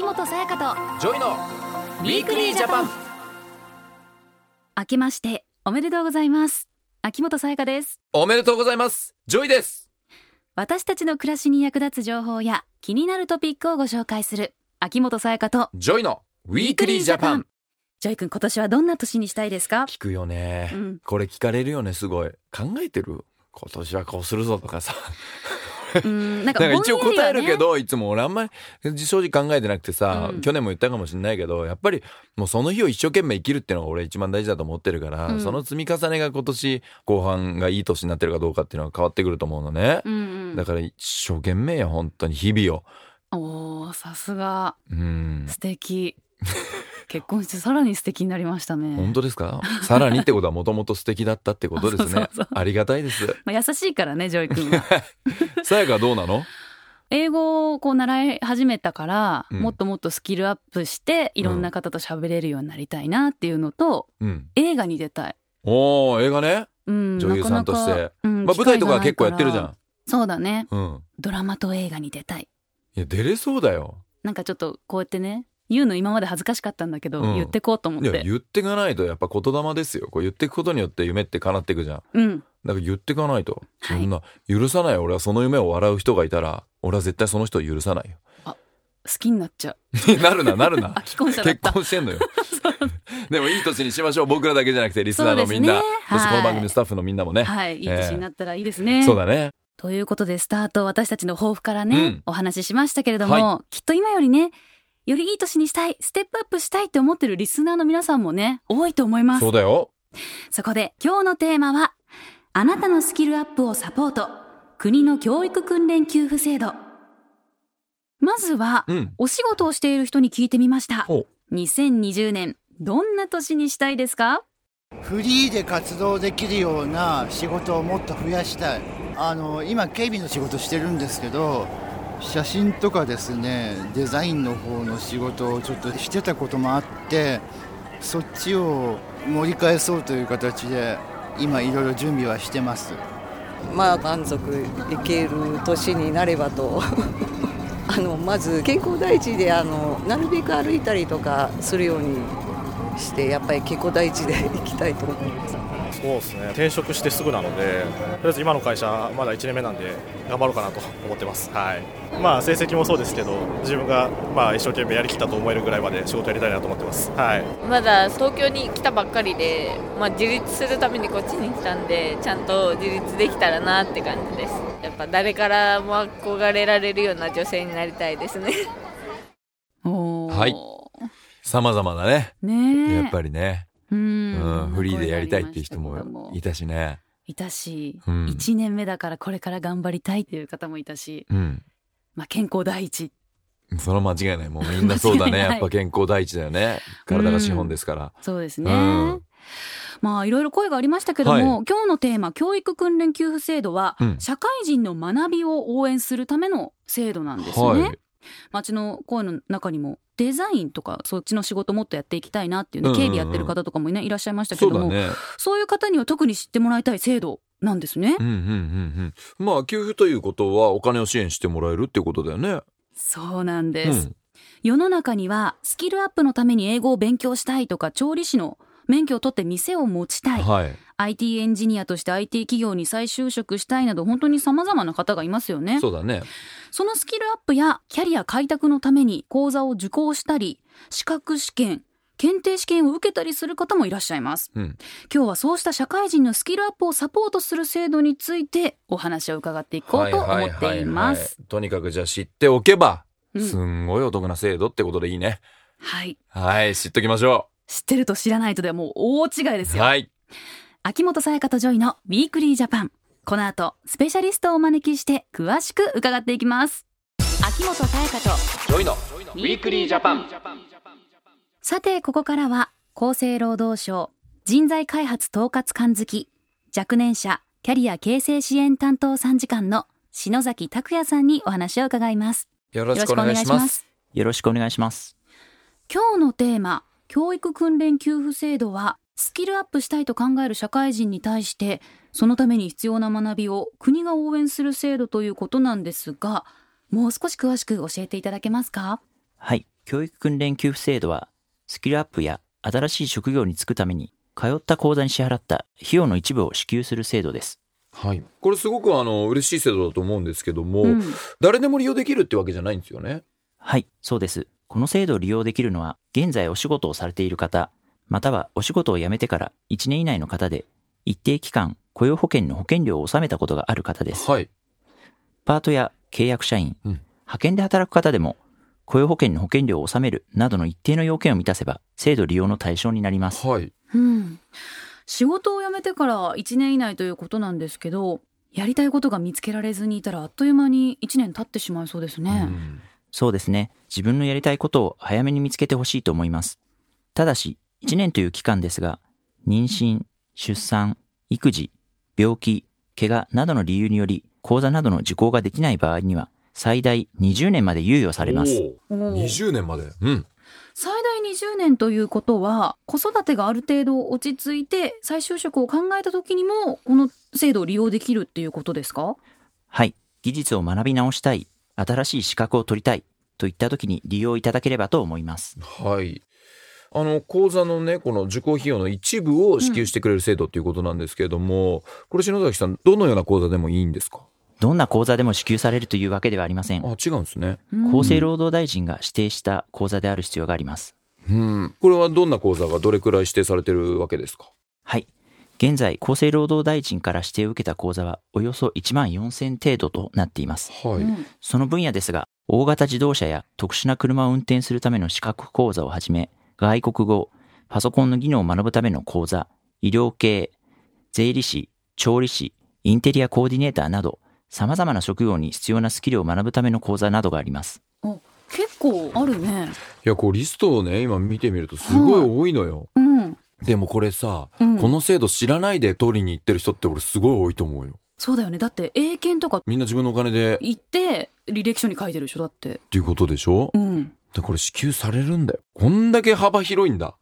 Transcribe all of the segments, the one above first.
秋元才加とジョイのウィークリージャパン。明けましておめでとうございます。秋元才加です。おめでとうございます。ジョイです。私たちの暮らしに役立つ情報や気になるトピックをご紹介する秋元才加とジョイのウィークリージャパン。ジョイ君今年はどんな年にしたいですか？聞くよね、うん。これ聞かれるよねすごい。考えてる？今年はこうするぞとかさうんなんか一応答えるけど、いつも俺あんまり正直考えてなくてさ、うん。去年も言ったかもしれないけどやっぱりもうその日を一生懸命生きるっていうのが俺一番大事だと思ってるから、うん。その積み重ねが今年後半がいい年になってるかどうかっていうのが変わってくると思うのね、うんうん。だから一生懸命よ本当に日々を。おーさすが。うん。素敵結婚してさらに素敵になりましたね。本当ですか？さらにってことはもともと素敵だったってことですね。ありがたいです。まあ、優しいからねジョイ君は。才加はどうなの？英語をこう習い始めたから、うん。もっともっとスキルアップしていろんな方と喋れるようになりたいなっていうのと、うん。映画に出たい、おー映画ね、うん、女優さんとして。なかなかうんまあ、舞台とかは結構やってるじゃん。そうだね。うん。ドラマと映画に出たい。いや出れそうだよ。なんかちょっとこうやってね言うの今まで恥ずかしかったんだけど、うん。言ってこうと思っていや言ってかないとやっぱ言霊ですよ。こう言っていくことによって夢って叶っていくじゃん。うん。だから言ってかないと。そはい。んな許さない俺はその夢を笑う人がいたら俺は絶対その人を許さないよ。好きになっちゃう。なるななるな。あ既婚者だっ結た婚してんのよ。でもいい年にしましょう。僕らだけじゃなくてリスナーのみんな。そうですね。そしてこの番組スタッフのみんなもね、はいいいええ年になったらいいですね、そうだね。ということでスタート私たちの抱負からね、うん。お話ししましたけれども、はきっと今よりねよりいい年にしたいステップアップしたいって思ってるリスナーの皆さんもね多いと思います。そうだよ。そこで今日のテーマはあなたのスキルアップをサポート国の教育訓練給付制度。まずは、うん。お仕事をしている人に聞いてみました。ほ2020年どんな年にしたいですか？フリーで活動できるような仕事をもっと増やしたい。あの今警備の仕事してるんですけど写真とかですねデザインの方の仕事をちょっとしてたこともあってそっちを盛り返そうという形で今いろいろ準備はしてます。まあ満足いける年になればと。あのまず健康第一であのなるべく歩いたりとかするようにしてやっぱり健康第一で行きたいと思います。そうですね。転職してすぐなのでとりあえず今の会社まだ1年目なんで頑張ろうかなと思ってます。はい。まあ成績もそうですけど自分がまあ一生懸命やりきったと思えるぐらいまで仕事やりたいなと思ってます。はい。まだ東京に来たばっかりで、まあ、自立するためにこっちに来たんでちゃんと自立できたらなって感じです。やっぱ誰からも憧れられるような女性になりたいですね。はい。様々だね。ねえ。やっぱりね、ううんんフリーでやりたいっていう人もいたしね。いたし、うん。1年目だからこれから頑張りたいっていう方もいたし、うん。まあ、健康第一。その間違いないもうみんなそうだね。やっぱ健康第一だよね。体が資本ですから、そうですね、うん。まあいろいろ声がありましたけども、はい。今日のテーマ教育訓練給付制度は、うん。社会人の学びを応援するための制度なんですね、はい。街の声の中にもデザインとかそっちの仕事もっとやっていきたいなっていうね、警備やってる方とかもねいらっしゃいましたけどもそうだね。そういう方には特に知ってもらいたい制度なんですね、うんうんうんうん。まあ給付ということはお金を支援してもらえるっていうことだよね。そうなんです、うん。世の中にはスキルアップのために英語を勉強したいとか調理師の免許を取って店を持ちたい、はい。IT エンジニアとして IT 企業に再就職したいなど本当に様々な方がいますよね。そうだね。そのスキルアップやキャリア開拓のために講座を受講したり資格試験検定試験を受けたりする方もいらっしゃいます。うん。今日はそうした社会人のスキルアップをサポートする制度についてお話を伺っていこうと思っています。とにかくじゃあ知っておけばうん。すんごいお得な制度ってことでいいね、はい。はい知っときましょ知ってると知らないとではもう大違いですよ、うはい。秋元才加とジョイのウィークリージャパンこの後スペシャリストをお招きして詳しく伺っていきます。秋元さやかとジョイのウィークリージャパンさてここからは厚生労働省人材開発統括官付き若年者キャリア形成支援担当参事官の篠崎拓也さんにお話を伺います。よろしくお願いします。よろしくお願いします。今日のテーマ教育訓練給付制度はスキルアップしたいと考える社会人に対してそのために必要な学びを国が応援する制度ということなんですがもう少し詳しく教えていただけますか？はい。教育訓練給付制度は、スキルアップや新しい職業に就くために、通った講座に支払った費用の一部を支給する制度です。はい。これすごくあの、嬉しい制度だと思うんですけども、うん誰でも利用できるってわけじゃないんですよね？はい、そうです。この制度を利用できるのは、現在お仕事をされている方、またはお仕事を辞めてから1年以内の方で、一定期間雇用保険の保険料を納めたことがある方です。はい。パートや契約社員、うん派遣で働く方でも、雇用保険の保険料を納めるなどの一定の要件を満たせば、制度利用の対象になります。はい。うん、仕事を辞めてから1年以内ということなんですけどやりたいことが見つけられずにいたらあっという間に1年経ってしまいそうですね。うんそうですね。自分のやりたいことを早めに見つけてほしいと思います。ただし、1年という期間ですが、妊娠、出産、育児、病気、怪我などの理由により、講座などの受講ができない場合には、最大20年まで猶予されます。おーおー20年まで。うん。最大20年ということは子育てがある程度落ち着いて再就職を考えた時にもこの制度を利用できるっていうことですか？はい。技術を学び直したい、新しい資格を取りたい、といった時に利用いただければと思います。はい。あの、講座のね、この受講費用の一部を支給してくれる制度っていうことなんですけれども、これ篠崎さん、どのような講座でもいいんですか？どんな講座でも支給されるというわけではありません。あ、違うんですね。厚生労働大臣が指定した講座である必要があります。うん。これはどんな講座がどれくらい指定されてるわけですか？はい。現在、厚生労働大臣から指定を受けた講座はおよそ1万4000程度となっています。はい。うんその分野ですが、大型自動車や特殊な車を運転するための資格講座をはじめ、外国語、パソコンの技能を学ぶための講座、医療系、税理士、調理師、インテリアコーディネーターなど、様々な職業に必要なスキルを学ぶための講座などがあります。あ結構あるね。いや、こうリストをね、今見てみるとすごい多いのよ。うん。でもこれさ、うんこの制度知らないで取りに行ってる人って俺すごい多いと思うよ。そうだよね。だって英検とかみんな自分のお金でっ行って履歴書に書いてるでしょだって。ていうことでしょ、うん。でこれ支給されるんだよ。こんだけ幅広いんだ。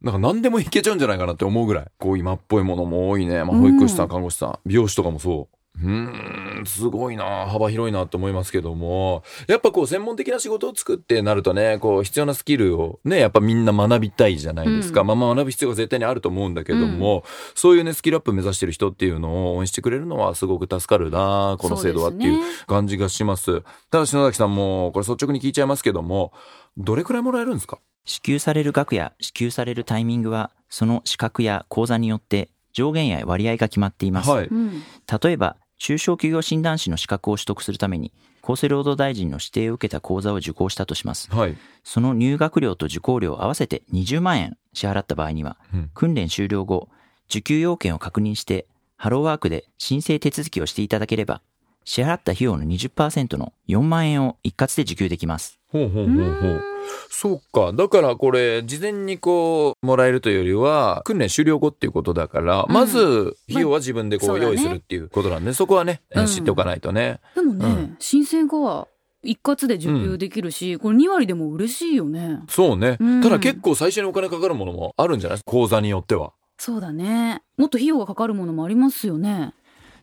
なんか何でもいけちゃうんじゃないかなって思うぐらい。こう今っぽいものも多いね。まあ保育士さん看護師さん、美容師とかもそう。うーん、すごいな幅広いなと思いますけども。やっぱこう専門的な仕事を作ってなるとね、こう必要なスキルをね、やっぱみんな学びたいじゃないですか。うんまあまあ学ぶ必要が絶対にあると思うんだけども、そういうね、スキルアップ目指してる人っていうのを応援してくれるのはすごく助かるなこの制度はっていう感じがします。ただ篠崎さんも、これ率直に聞いちゃいますけども、どれくらいもらえるんですか？支給される額や支給されるタイミングは、その資格や講座によって上限や割合が決まっています。はい。うん。例えば、中小企業診断士の資格を取得するために、厚生労働大臣の指定を受けた講座を受講したとします。はい。その入学料と受講料を合わせて20万円支払った場合には、うん訓練終了後、受給要件を確認して、ハローワークで申請手続きをしていただければ、支払った費用の20%の4万円を一括で受給できます。ほうほうほうほう。そうか。だからこれ、事前にこう、もらえるというよりは、訓練終了後っていうことだから、うんまず、費用は自分でこう、用意するっていうことなんで、そこはね、うん知っておかないとね。でもね、うん申請後は一括で受給できるし、これ2割でも嬉しいよね。そうね。うんただ結構最初にお金かかるものもあるんじゃない？講座によっては。そうだね。もっと費用がかかるものもありますよね。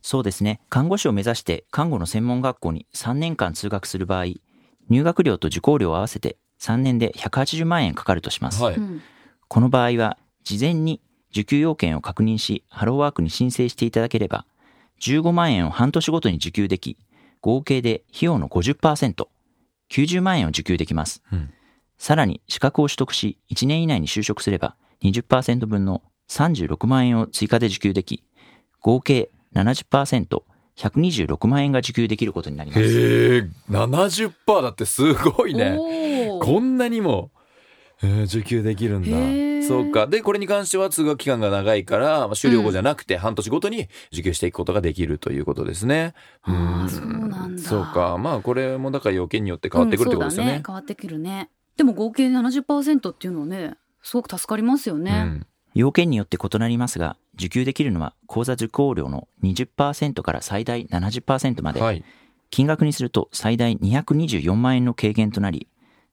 そうですね。看護師を目指して看護の専門学校に3年間通学する場合、入学料と受講料を合わせて3年で180万円かかるとします。はい。うん。この場合は、事前に受給要件を確認し、ハローワークに申請していただければ、15万円を半年ごとに受給でき、合計で費用の50%、90万円を受給できます。うんさらに、資格を取得し、1年以内に就職すれば、20%分の36万円を追加で受給でき、合計70%、126万円が受給できることになります。へえ、70%だってすごいね。こんなにも、えー受給できるんだ。そうか。で、これに関しては通学期間が長いから、まあ、終了後じゃなくて半年ごとに受給していくことができるということですね。あーんそうなんだそうか。まあ、これもだから要件によって変わってくるってことですよねうんそうだね。。変わってくるね。でも合計70%っていうのはね、すごく助かりますよね。うん要件によって異なりますが、受給できるのは講座受講料の20%から最大70%まで、はい。金額にすると最大224万円の軽減となり、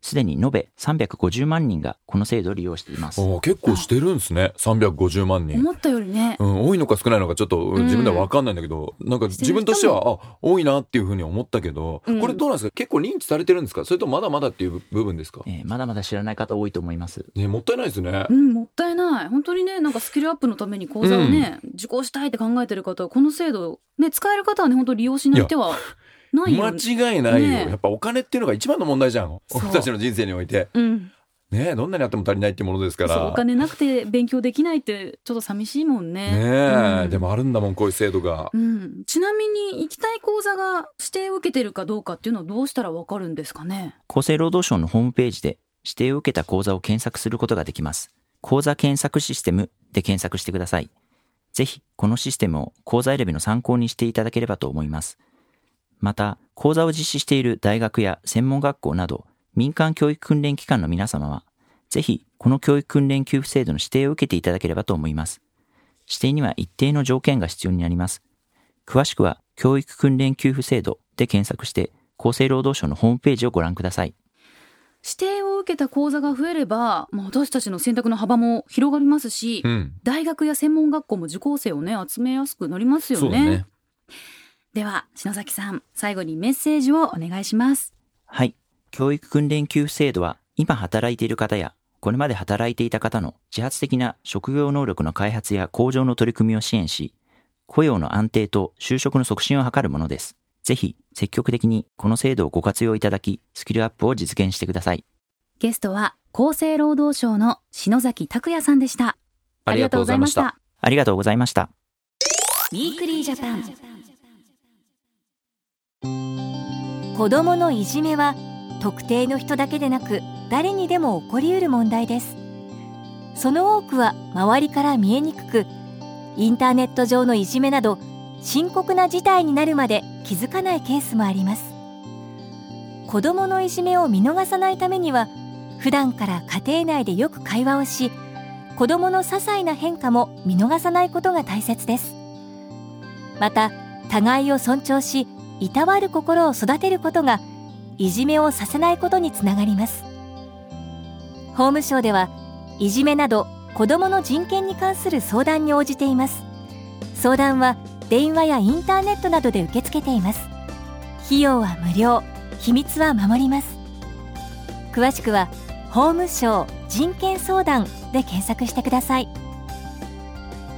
すでに延べ350万人がこの制度を利用しています。結構してるんですね。350万人。思ったよりね。うん、多いのか少ないのかちょっとうんん自分では分かんないんだけど、なんか自分としては、あ、多いなっていうふうに思ったけど、うんこれどうなんですか？結構認知されてるんですか？それともまだまだっていう部分ですか？えーまだまだ知らない方多いと思います。ね、もったいないですねう。ん、もったいない。本当にね、なんかスキルアップのために講座をね、受講したいって考えてる方は、この制度、ね、使える方はね、本当利用しない手はないよ。間違いないよ、ねやっぱお金っていうのが一番の問題じゃん。僕たちの人生において。うん。ねどんなにあっても足りないっていうものですから。お金なくて勉強できないって、ちょっと寂しいもんね。ねえ、うんでもあるんだもん、こういう制度が。うん。ちなみに、行きたい講座が指定を受けてるかどうかっていうのはどうしたらわかるんですかね？厚生労働省のホームページで指定を受けた講座を検索することができます。講座検索システムで検索してください。ぜひ、このシステムを講座選びの参考にしていただければと思います。また、講座を実施している大学や専門学校など、民間教育訓練機関の皆様は、ぜひ、この教育訓練給付制度の指定を受けていただければと思います。指定には一定の条件が必要になります。詳しくは、教育訓練給付制度で検索して、厚生労働省のホームページをご覧ください。指定を受けた講座が増えれば、まあ、私たちの選択の幅も広がりますし、うん。大学や専門学校も受講生をね、集めやすくなりますよね。そうだね。では、篠崎さん、最後にメッセージをお願いします。はい。教育訓練給付制度は、今働いている方や、これまで働いていた方の自発的な職業能力の開発や向上の取り組みを支援し、雇用の安定と就職の促進を図るものです。ぜひ、積極的にこの制度をご活用いただき、スキルアップを実現してください。ゲストは、厚生労働省の篠崎拓也さんでした。ありがとうございましたありがとうございました。 Weekly Japan。子どものいじめは特定の人だけでなく誰にでも起こりうる問題です。その多くは周りから見えにくくインターネット上のいじめなど深刻な事態になるまで気づかないケースもあります。子どものいじめを見逃さないためには普段から家庭内でよく会話をし子どもの些細な変化も見逃さないことが大切です。また互いを尊重しいたわる心を育てることがいじめをさせないことにつながります。法務省ではいじめなど子どもの人権に関する相談に応じています。相談は電話やインターネットなどで受け付けています。費用は無料秘密は守ります。詳しくは法務省人権相談で検索してください。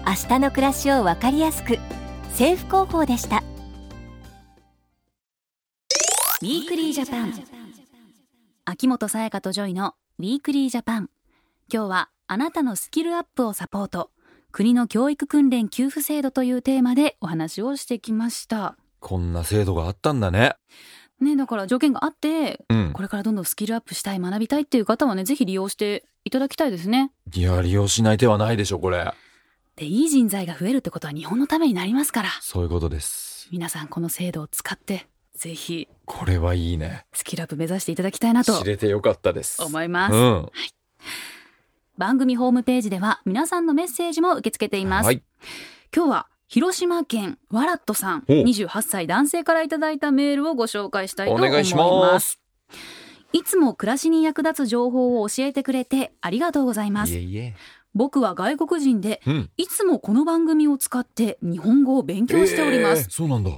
明日の暮らしをわかりやすく政府広報でした。 Weekly Japan。秋元才加と JOYの Weekly Japan。今日はあなたのスキルアップをサポート。国の教育訓練給付制度というテーマでお話をしてきました。こんな制度があったんだね。ね、だから条件があって、うん。これからどんどんスキルアップしたい、学びたいっていう方はね、ぜひ利用していただきたいですね。いや、利用しない手はないでしょ、これ。で、いい人材が増えるってことは日本のためになりますから。そういうことです。皆さんこの制度を使って、ぜひこれはいいね。スキルアップ目指していただきたいなと知れてよかったです。思います。うん。番組ホームページでは皆さんのメッセージも受け付けています。はい。今日は広島県ワラットさんお28歳男性からいただいたメールをご紹介したいとお思います。願いします。いつも暮らしに役立つ情報を教えてくれてありがとうございます。僕は外国人でうん。いつもこの番組を使って日本語を勉強しております。えーそうなんだ。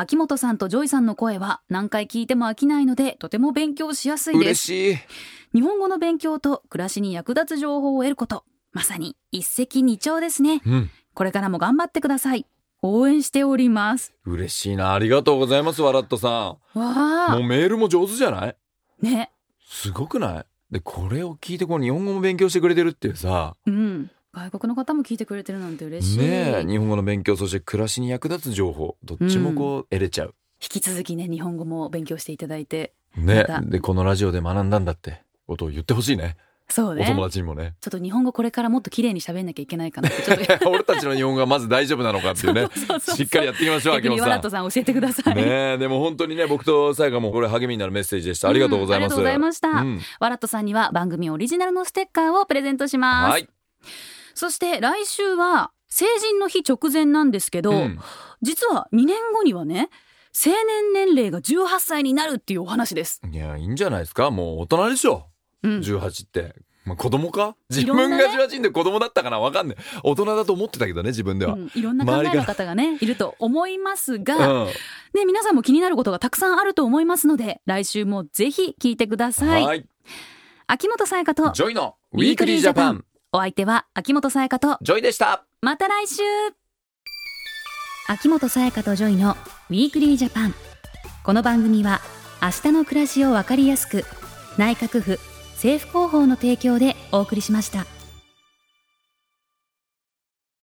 秋元さんと JOYさんの声は何回聞いても飽きないのでとても勉強しやすいです。嬉しい。日本語の勉強と暮らしに役立つ情報を得ること。まさに一石二鳥ですね。うん。これからも頑張ってください。応援しております。嬉しいな。ありがとうございます、わらっとさわん。もあう。メールも上手じゃない？ね。すごくない？で、これを聞いて、こう日本語も勉強してくれてるっていうさ。うん。外国の方も聞いてくれてるなんて嬉しい。ねえ、日本語の勉強、そして暮らしに役立つ情報、どっちもこう得れちゃう。引き続きね、日本語も勉強していただいて。ねで、このラジオで学んだんだってことを言ってほしいね。そうね。お友達にもね。ちょっと日本語これからもっと綺麗に喋んなきゃいけないかなって。ちょっと 俺たちの日本語がまず大丈夫なのかっていうね。しっかりやっていきましょう、秋元さんワラット。さん教えてください。ねえ、でも本当にね、僕とさやかもこれ励みになるメッセージでした。ありがとうございます。うんありがとうございましたうんワラットさんには番組オリジナルのステッカーをプレゼントします。はい。そして来週は成人の日直前なんですけど、うん実は2年後にはね、成年年齢が18歳になるっていうお話です。いや、いいんじゃないですか？もう大人でしょ。うん。18って。まあ、子供か？自分が18で子供だったかな？わかんない。大人だと思ってたけどね、自分では。うんいろんな考えの方がね、いると思いますが、うん。ね、皆さんも気になることがたくさんあると思いますので、来週もぜひ聞いてください。はい。秋元才加と、 JOYの Weekly Japan。お相手は秋元才加と、 JOYでした。また来週秋元才加と JOYの Weekly Japan。この番組は、明日の暮らしをわかりやすく、内閣府政府広報の提供でお送りしました。